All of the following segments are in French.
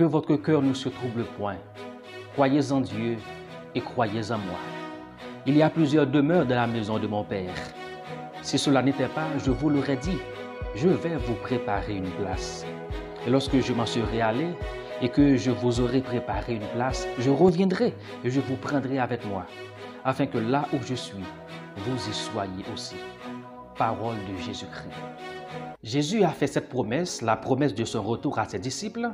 Que votre cœur ne se trouble point. Croyez en Dieu et croyez en moi. Il y a plusieurs demeures dans la maison de mon Père. Si cela n'était pas, je vous l'aurais dit, je vais vous préparer une place. Et lorsque je m'en serai allé et que je vous aurai préparé une place, je reviendrai et je vous prendrai avec moi, afin que là où je suis, vous y soyez aussi. Parole de Jésus-Christ. Jésus a fait cette promesse, la promesse de son retour à ses disciples,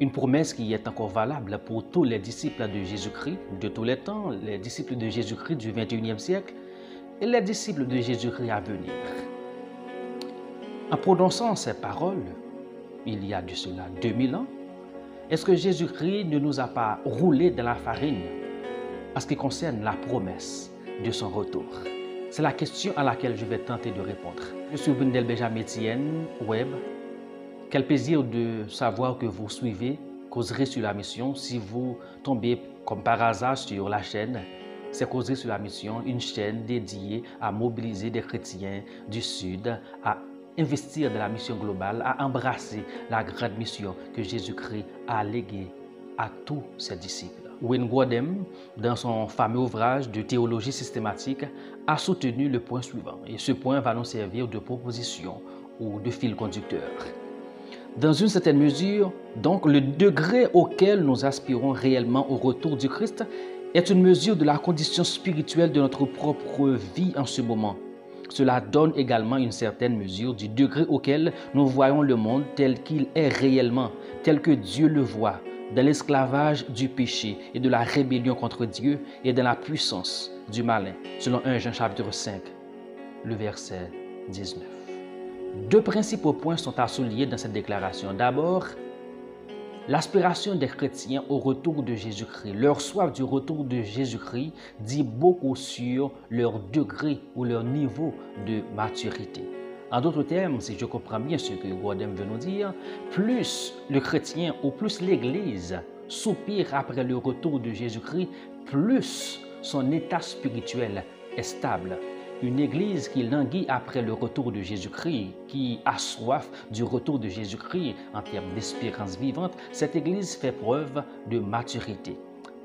une promesse qui est encore valable pour tous les disciples de Jésus-Christ de tous les temps, les disciples de Jésus-Christ du 21e siècle et les disciples de Jésus-Christ à venir. En prononçant ces paroles, il y a de cela 2000 ans, est-ce que Jésus-Christ ne nous a pas roulé dans la farine en ce qui concerne la promesse de son retour? C'est la question à laquelle je vais tenter de répondre. Je suis Bundel Benjamin Web. Quel plaisir de savoir que vous suivez Causerie sur la mission. Si vous tombez comme par hasard sur la chaîne, c'est Causerie sur la mission, une chaîne dédiée à mobiliser des chrétiens du Sud, à investir dans la mission globale, à embrasser la grande mission que Jésus-Christ a léguée à tous ses disciples. Wayne dans son fameux ouvrage de théologie systématique, a soutenu le point suivant, et ce point va nous servir de proposition ou de fil conducteur. Dans une certaine mesure, donc, le degré auquel nous aspirons réellement au retour du Christ est une mesure de la condition spirituelle de notre propre vie en ce moment. Cela donne également une certaine mesure du degré auquel nous voyons le monde tel qu'il est réellement, tel que Dieu le voit, dans l'esclavage du péché et de la rébellion contre Dieu et dans la puissance du malin, selon 1 Jean chapitre 5, le verset 19. Deux principaux points sont à souligner dans cette déclaration. D'abord, L'aspiration des chrétiens au retour de Jésus-Christ, leur soif du retour de Jésus-Christ dit beaucoup sur leur degré ou leur niveau de maturité. En d'autres termes, si je comprends bien ce que Guadem veut nous dire, plus le chrétien ou plus l'Église soupire après le retour de Jésus-Christ, plus son état spirituel est stable une église qui languit après le retour de Jésus-Christ, qui a soif du retour de Jésus-Christ en termes d'espérance vivante, cette église fait preuve de maturité.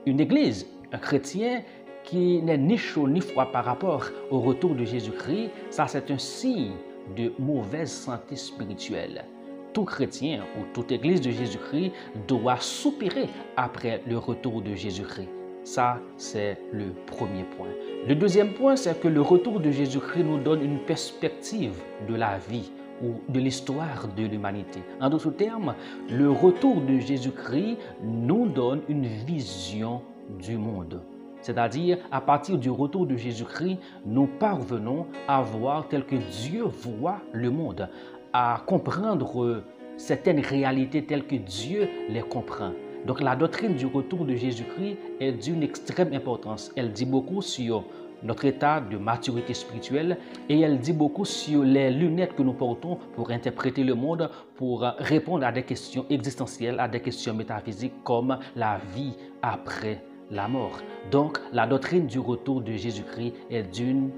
Une église, un chrétien qui n'est ni chaud ni froid par rapport au retour de Jésus-Christ, ça c'est un signe de mauvaise santé spirituelle. Tout chrétien ou toute église de Jésus-Christ doit soupirer après le retour de Jésus-Christ. Ça, c'est le premier point. Le deuxième point, c'est que le retour de Jésus-Christ nous donne une perspective de la vie ou de l'histoire de l'humanité. En d'autres termes, le retour de Jésus-Christ nous donne une vision du monde. C'est-à-dire, à partir du retour de Jésus-Christ, nous parvenons à voir tel que Dieu voit le monde, à comprendre certaines réalités telles que Dieu les comprend. Donc la doctrine du retour de Jésus-Christ est d'une extrême importance. Elle dit beaucoup sur notre état de maturité spirituelle et elle dit beaucoup sur les lunettes que nous portons pour interpréter le monde, pour répondre à des questions existentielles, à des questions métaphysiques comme la vie après la mort. Donc la doctrine du retour de Jésus-Christ est d'une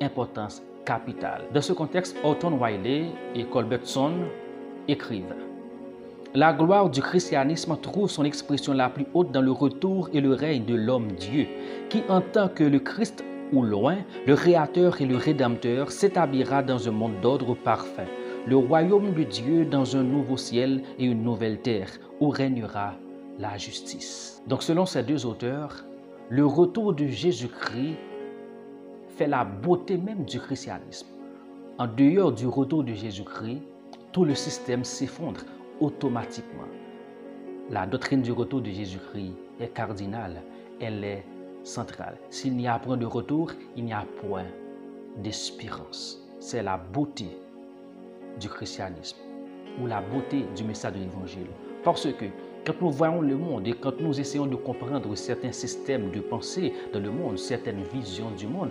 importance capitale. Dans ce contexte, Orton Wiley et Colbertson écrivent la gloire du christianisme trouve son expression la plus haute dans le retour et le règne de l'homme-dieu, qui en tant que le Christ ou loin, le Créateur et le Rédempteur s'établira dans un monde d'ordre parfait, le royaume de Dieu dans un nouveau ciel et une nouvelle terre, où régnera la justice. Donc selon ces deux auteurs, le retour de Jésus-Christ fait la beauté même du christianisme. En dehors du retour de Jésus-Christ, tout le système s'effondre automatiquement. La doctrine du retour de Jésus-Christ est cardinale, elle est centrale. S'il n'y a point de retour, il n'y a point d'espérance. C'est la beauté du christianisme ou la beauté du message de l'évangile. Parce que quand nous voyons le monde et quand nous essayons de comprendre certains systèmes de pensée dans le monde, certaines visions du monde,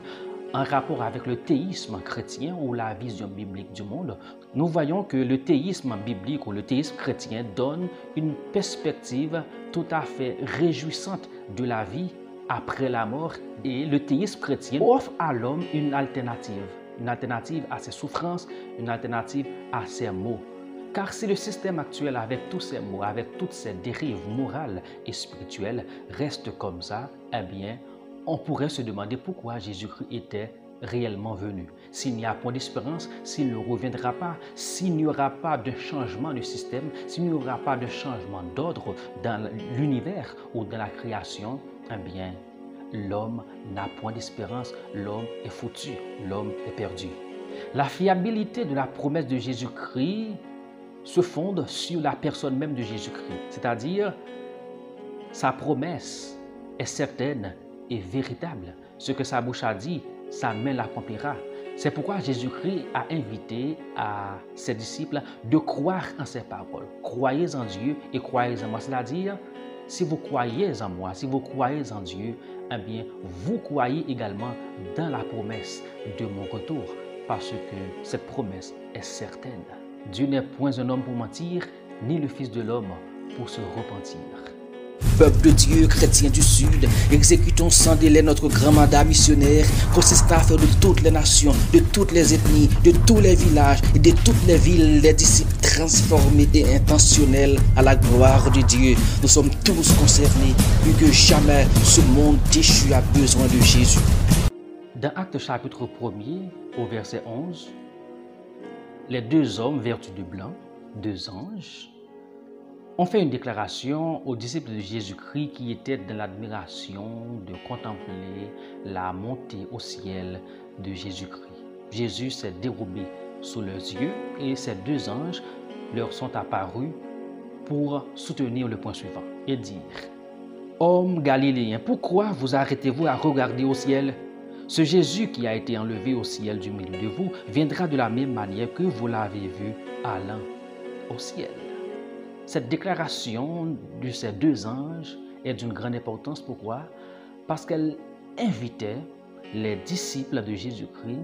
en rapport avec le théisme chrétien ou la vision biblique du monde, nous voyons que le théisme biblique ou le théisme chrétien donne une perspective tout à fait réjouissante de la vie après la mort et le théisme chrétien offre à l'homme une alternative, une alternative à ses souffrances, une alternative à ses maux. Car si le système actuel, avec tous ses mots, avec toutes ses dérives morales et spirituelles, reste comme ça, eh bien, on pourrait se demander pourquoi Jésus-Christ était réellement venu. S'il n'y a point d'espérance, s'il ne reviendra pas, s'il n'y aura pas de changement de système, s'il n'y aura pas de changement d'ordre dans l'univers ou dans la création, eh bien, l'homme n'a point d'espérance, l'homme est foutu, l'homme est perdu. La fiabilité de la promesse de Jésus-Christ se fonde sur la personne même de Jésus-Christ, c'est-à-dire sa promesse est certaine et véritable. Ce que sa bouche a dit, sa main l'accomplira. C'est pourquoi Jésus-Christ a invité à ses disciples de croire en ses paroles. Croyez en Dieu et croyez en moi. C'est-à-dire, si vous croyez en moi, si vous croyez en Dieu, eh bien, vous croyez également dans la promesse de mon retour, parce que cette promesse est certaine. Dieu n'est point un homme pour mentir, ni le Fils de l'homme pour se repentir. Peuple de Dieu, chrétien du Sud, exécutons sans délai notre grand mandat missionnaire consistant à faire de toutes les nations, de toutes les ethnies, de tous les villages et de toutes les villes les disciples transformés et intentionnels à la gloire de Dieu. Nous sommes tous concernés, plus que jamais ce monde déchu a besoin de Jésus. Dans Acte chapitre 1er, au verset 11, les deux hommes vêtus de blanc, deux anges, ont fait une déclaration aux disciples de Jésus-Christ qui étaient dans l'admiration de contempler la montée au ciel de Jésus-Christ. Jésus s'est dérobé sous leurs yeux et ces deux anges leur sont apparus pour soutenir le point suivant et dire Hommes galiléens, pourquoi vous arrêtez-vous à regarder au ciel? Ce Jésus qui a été enlevé au ciel du milieu de vous viendra de la même manière que vous l'avez vu allant au ciel. Cette déclaration de ces deux anges est d'une grande importance. Pourquoi? Parce qu'elle invitait les disciples de Jésus-Christ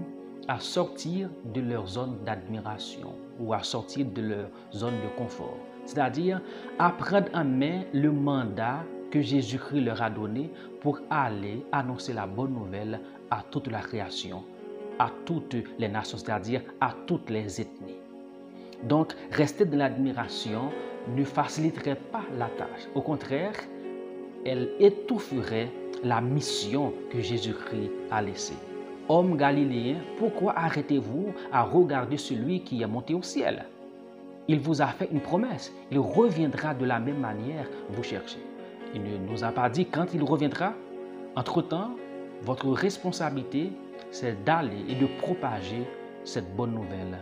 à sortir de leur zone d'admiration ou à sortir de leur zone de confort. C'est-à-dire à prendre en main le mandat que Jésus-Christ leur a donné pour aller annoncer la bonne nouvelle à toute la création, à toutes les nations, c'est-à-dire à toutes les ethnies. Donc, rester dans l'admiration ne faciliterait pas la tâche. Au contraire, elle étoufferait la mission que Jésus-Christ a laissée. Homme galiléen, pourquoi arrêtez-vous à regarder celui qui est monté au ciel? Il vous a fait une promesse. Il reviendra de la même manière vous chercher. Il ne nous a pas dit quand il reviendra. Entre-temps, votre responsabilité, c'est d'aller et de propager cette bonne nouvelle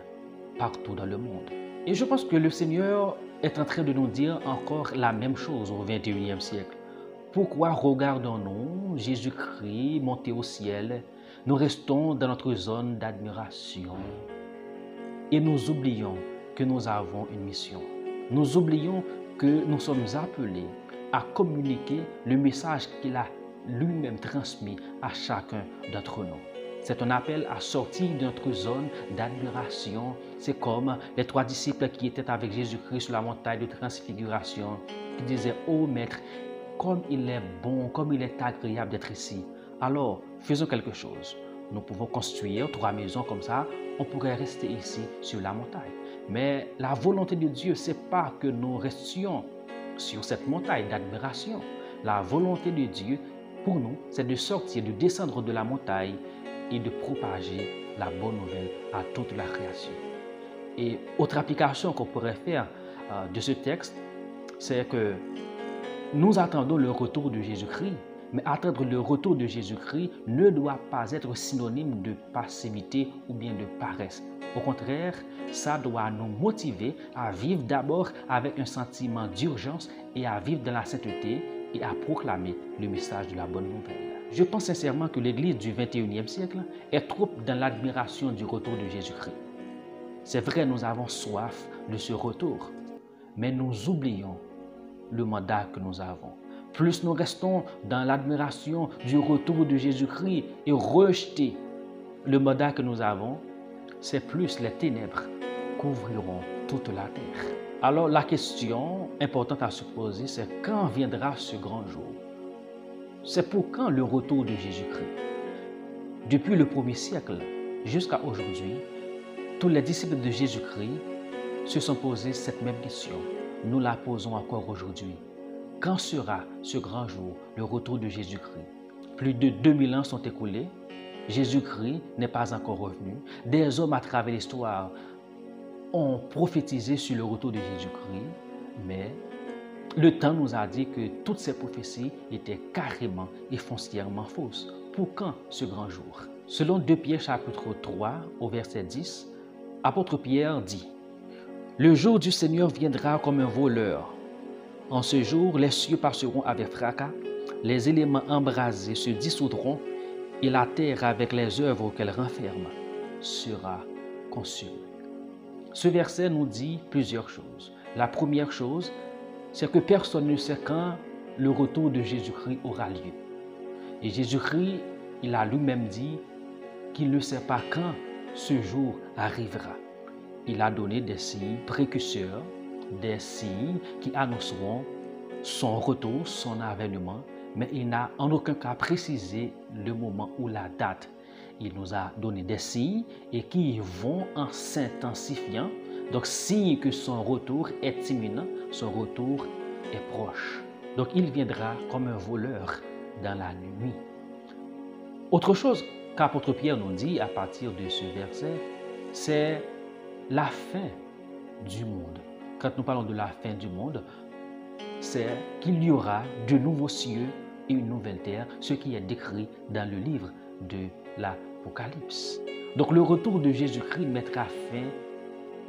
partout dans le monde. Et je pense que le Seigneur est en train de nous dire encore la même chose au 21e siècle. Pourquoi regardons-nous Jésus-Christ monter au ciel? Nous restons dans notre zone d'admiration et nous oublions que nous avons une mission. Nous oublions que nous sommes appelés à communiquer le message qu'il a lui-même transmis à chacun d'entre nous. C'est un appel à sortir de notre zone d'admiration. C'est comme les trois disciples qui étaient avec Jésus-Christ sur la montagne de transfiguration, qui disaient, Oh Maître, comme il est bon, comme il est agréable d'être ici. Alors, faisons quelque chose. Nous pouvons construire trois maisons comme ça. On pourrait rester ici sur la montagne. Mais la volonté de Dieu, c'est pas que nous restions sur cette montagne d'admiration. La volonté de Dieu, pour nous, c'est de sortir, de descendre de la montagne et de propager la bonne nouvelle à toute la création. Et autre application qu'on pourrait faire euh, de ce texte, c'est que nous attendons le retour de Jésus-Christ, mais attendre le retour de Jésus-Christ ne doit pas être synonyme de passivité ou bien de paresse. Au contraire, ça doit nous motiver à vivre d'abord avec un sentiment d'urgence et à vivre dans la sainteté et à proclamer le message de la bonne nouvelle. Je pense sincèrement que l'Église du 21e siècle est trop dans l'admiration du retour de Jésus-Christ. C'est vrai, nous avons soif de ce retour, mais nous oublions le mandat que nous avons. Plus nous restons dans l'admiration du retour de Jésus-Christ et rejeter le mandat que nous avons, c'est plus les ténèbres couvriront toute la terre. Alors la question importante à se poser, c'est quand viendra ce grand jour? C'est pour quand le retour de Jésus-Christ? Depuis le premier siècle jusqu'à aujourd'hui, tous les disciples de Jésus-Christ se sont posés cette même question. Nous la posons encore aujourd'hui. Quand sera ce grand jour, le retour de Jésus-Christ? Plus de 2000 ans sont écoulés. Jésus-Christ n'est pas encore revenu. Des hommes à travers l'histoire ont prophétisé sur le retour de Jésus-Christ, mais le temps nous a dit que toutes ces prophéties étaient carrément et foncièrement fausses. Pour quand ce grand jour? Selon 2 Pierre chapitre 3 au verset 10, apôtre Pierre dit, Le jour du Seigneur viendra comme un voleur. En ce jour, les cieux passeront avec fracas, les éléments embrasés se dissoudront et la terre avec les œuvres qu'elle renferme sera consumée. Ce verset nous dit plusieurs choses. La première chose, c'est que personne ne sait quand le retour de Jésus-Christ aura lieu. Et Jésus-Christ, il a lui-même dit qu'il ne sait pas quand ce jour arrivera. Il a donné des signes précurseurs, des signes qui annonceront son retour, son avènement, mais il n'a en aucun cas précisé le moment ou la date. Il nous a donné des signes et qui vont en s'intensifiant. Donc, signe que son retour est imminent, son retour est proche. Donc, il viendra comme un voleur dans la nuit. Autre chose qu'apôtre Pierre nous dit à partir de ce verset, c'est la fin du monde. Quand nous parlons de la fin du monde, c'est qu'il y aura de nouveaux cieux et une nouvelle terre, ce qui est décrit dans le livre de l'Apocalypse. Donc le retour de Jésus-Christ mettra fin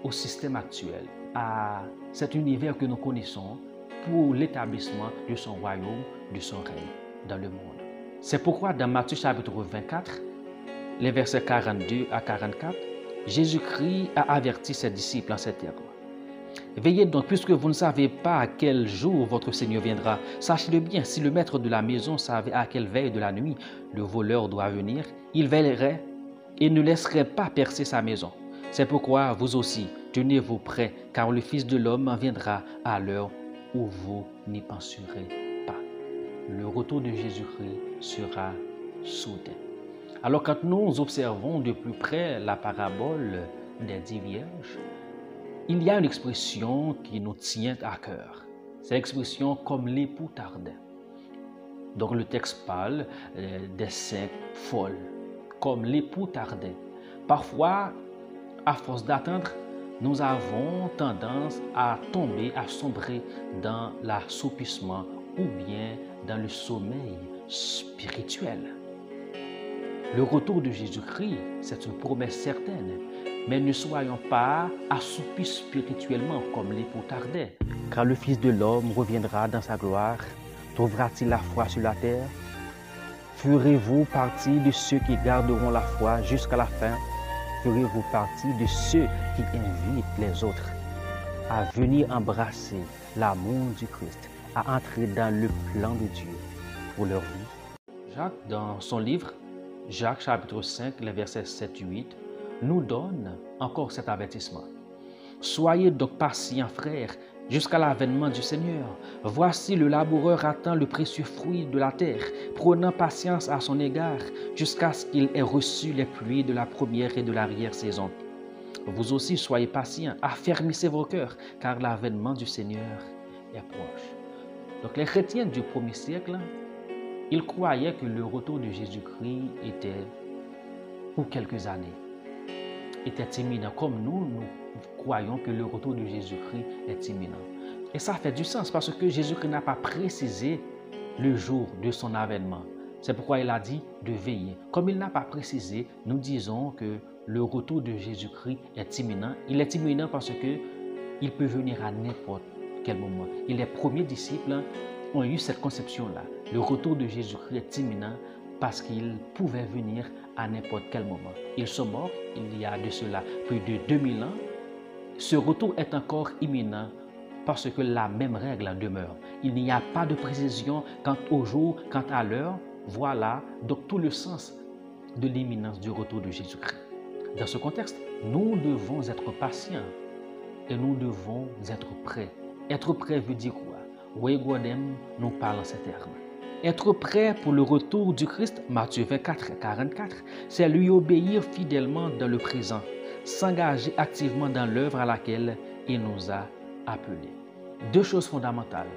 au système actuel, à cet univers que nous connaissons pour l'établissement de son royaume, de son règne dans le monde. C'est pourquoi dans Matthieu chapitre 24, les versets 42 à 44, Jésus-Christ a averti ses disciples en ces termes. Veillez donc, puisque vous ne savez pas à quel jour votre Seigneur viendra. Sachez-le bien, si le maître de la maison savait à quelle veille de la nuit le voleur doit venir, il veillerait et ne laisserait pas percer sa maison. C'est pourquoi vous aussi, tenez-vous prêts, car le Fils de l'homme viendra à l'heure où vous n'y penserez pas. Le retour de Jésus-Christ sera soudain. Alors quand nous observons de plus près la parabole des dix vierges, il y a une expression qui nous tient à cœur. C'est l'expression comme l'époux tardin. Donc le texte parle euh, des cinq folles, comme l'époux tardin. Parfois, à force d'attendre, nous avons tendance à tomber, à sombrer dans l'assoupissement ou bien dans le sommeil spirituel. Le retour de Jésus-Christ, c'est une promesse certaine, mais ne soyons pas assoupis spirituellement comme l'époux tardait. Quand le Fils de l'homme reviendra dans sa gloire, trouvera-t-il la foi sur la terre? Ferez-vous partie de ceux qui garderont la foi jusqu'à la fin? Ferez-vous partie de ceux qui invitent les autres à venir embrasser l'amour du Christ, à entrer dans le plan de Dieu pour leur vie? Jacques, dans son livre Jacques chapitre 5, les versets 7-8, nous donne encore cet avertissement. Soyez donc patients, frères, jusqu'à l'avènement du Seigneur. Voici le laboureur attend le précieux fruit de la terre, prenant patience à son égard, jusqu'à ce qu'il ait reçu les pluies de la première et de l'arrière-saison. Vous aussi soyez patients, affermissez vos cœurs, car l'avènement du Seigneur est proche. Donc les chrétiens du premier siècle, ils croyaient que le retour de Jésus-Christ était pour quelques années était imminent, comme nous, nous croyons que le retour de Jésus-Christ est imminent. Et ça fait du sens parce que Jésus-Christ n'a pas précisé le jour de son avènement. C'est pourquoi il a dit de veiller. Comme il n'a pas précisé, nous disons que le retour de Jésus-Christ est imminent. Il est imminent parce que il peut venir à n'importe quel moment. Et les premiers disciples ont eu cette conception-là. Le retour de Jésus-Christ est imminent parce qu'il pouvait venir à n'importe quel moment. Ils sont morts il y a de cela plus de 2000 ans. Ce retour est encore imminent parce que la même règle demeure. Il n'y a pas de précision quant au jour, quant à l'heure. Voilà donc tout le sens de l'imminence du retour de Jésus-Christ. Dans ce contexte, nous devons être patients et nous devons être prêts. Être prêt veut dire quoi? Godem nous parle en ces termes. Être prêt pour le retour du Christ, Matthieu 24, 44, c'est lui obéir fidèlement dans le présent, s'engager activement dans l'œuvre à laquelle il nous a appelés. Deux choses fondamentales.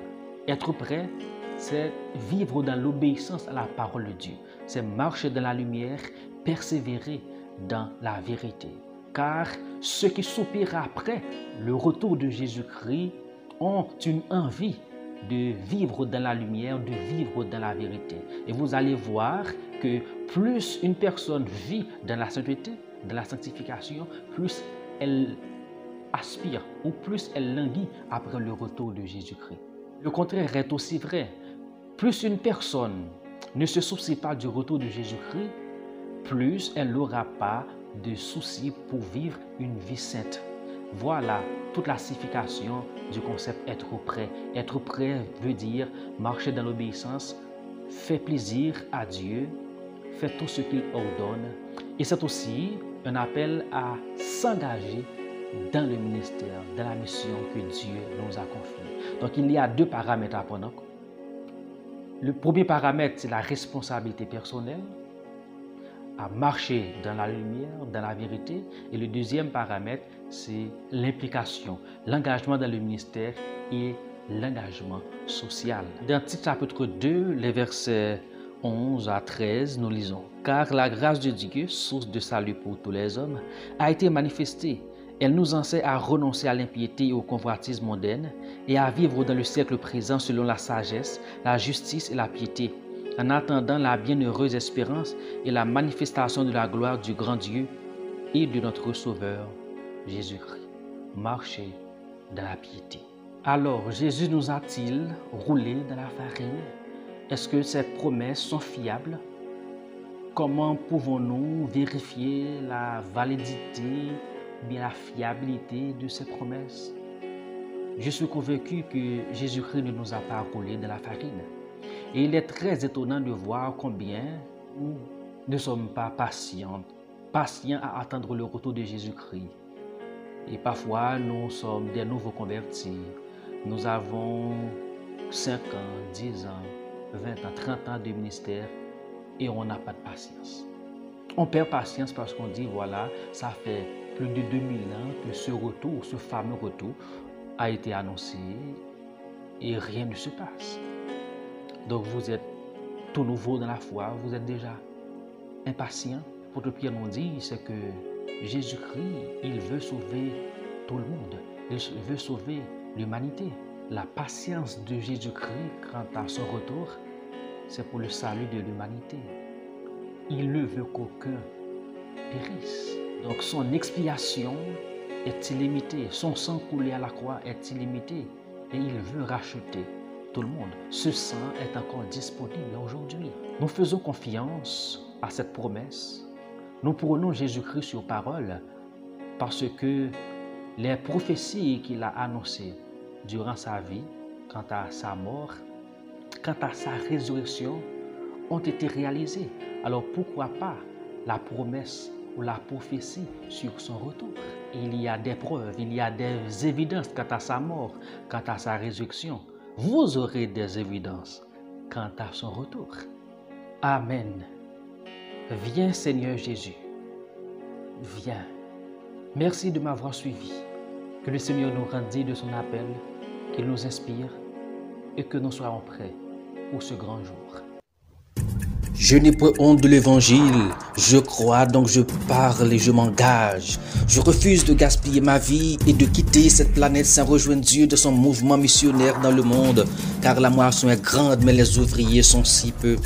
Être prêt, c'est vivre dans l'obéissance à la parole de Dieu. C'est marcher dans la lumière, persévérer dans la vérité. Car ceux qui soupirent après le retour de Jésus-Christ ont une envie de vivre dans la lumière, de vivre dans la vérité. Et vous allez voir que plus une personne vit dans la sainteté, dans la sanctification, plus elle aspire ou plus elle languit après le retour de Jésus-Christ. Le contraire est aussi vrai. Plus une personne ne se soucie pas du retour de Jésus-Christ, plus elle n'aura pas de soucis pour vivre une vie sainte. Voilà toute la signification du concept être prêt. Être prêt veut dire marcher dans l'obéissance, faire plaisir à Dieu, faire tout ce qu'il ordonne. Et c'est aussi un appel à s'engager dans le ministère, dans la mission que Dieu nous a confiée. Donc il y a deux paramètres à prendre. Le premier paramètre, c'est la responsabilité personnelle à marcher dans la lumière, dans la vérité. Et le deuxième paramètre, c'est l'implication, l'engagement dans le ministère et l'engagement social. Dans Tite chapitre 2, les versets 11 à 13, nous lisons Car la grâce de Dieu, source de salut pour tous les hommes, a été manifestée. Elle nous enseigne à renoncer à l'impiété et au convoitisme mondaine et à vivre dans le siècle présent selon la sagesse, la justice et la piété en attendant la bienheureuse espérance et la manifestation de la gloire du grand Dieu et de notre Sauveur, Jésus-Christ. Marcher dans la piété. Alors, Jésus nous a-t-il roulé dans la farine? Est-ce que ces promesses sont fiables? Comment pouvons-nous vérifier la validité, bien la fiabilité de ces promesses? Je suis convaincu que Jésus-Christ ne nous a pas roulé dans la farine. Et il est très étonnant de voir combien nous ne sommes pas patients, patients à attendre le retour de Jésus-Christ. Et parfois, nous sommes des nouveaux convertis. Nous avons 5 ans, 10 ans, 20 ans, 30 ans de ministère et on n'a pas de patience. On perd patience parce qu'on dit, voilà, ça fait plus de 2000 ans que ce retour, ce fameux retour, a été annoncé et rien ne se passe. Donc vous êtes tout nouveau dans la foi, vous êtes déjà impatient. Pour Pierre nous dit, c'est que Jésus-Christ, il veut sauver tout le monde. Il veut sauver l'humanité. La patience de Jésus-Christ quant à son retour, c'est pour le salut de l'humanité. Il ne veut qu'aucun périsse. Donc son expiation est illimitée. Son sang coulé à la croix est illimité. Et il veut racheter le monde. Ce sang est encore disponible aujourd'hui. Nous faisons confiance à cette promesse. Nous prenons Jésus-Christ sur parole parce que les prophéties qu'il a annoncées durant sa vie, quant à sa mort, quant à sa résurrection, ont été réalisées. Alors pourquoi pas la promesse ou la prophétie sur son retour? Il y a des preuves, il y a des évidences quant à sa mort, quant à sa résurrection vous aurez des évidences quant à son retour. Amen. Viens Seigneur Jésus. Viens. Merci de m'avoir suivi. Que le Seigneur nous rendit de son appel, qu'il nous inspire et que nous soyons prêts pour ce grand jour. Je n'ai pas honte de l'évangile. Je crois, donc je parle et je m'engage. Je refuse de gaspiller ma vie et de quitter cette planète sans rejoindre Dieu de son mouvement missionnaire dans le monde. Car la moisson est grande, mais les ouvriers sont si peu.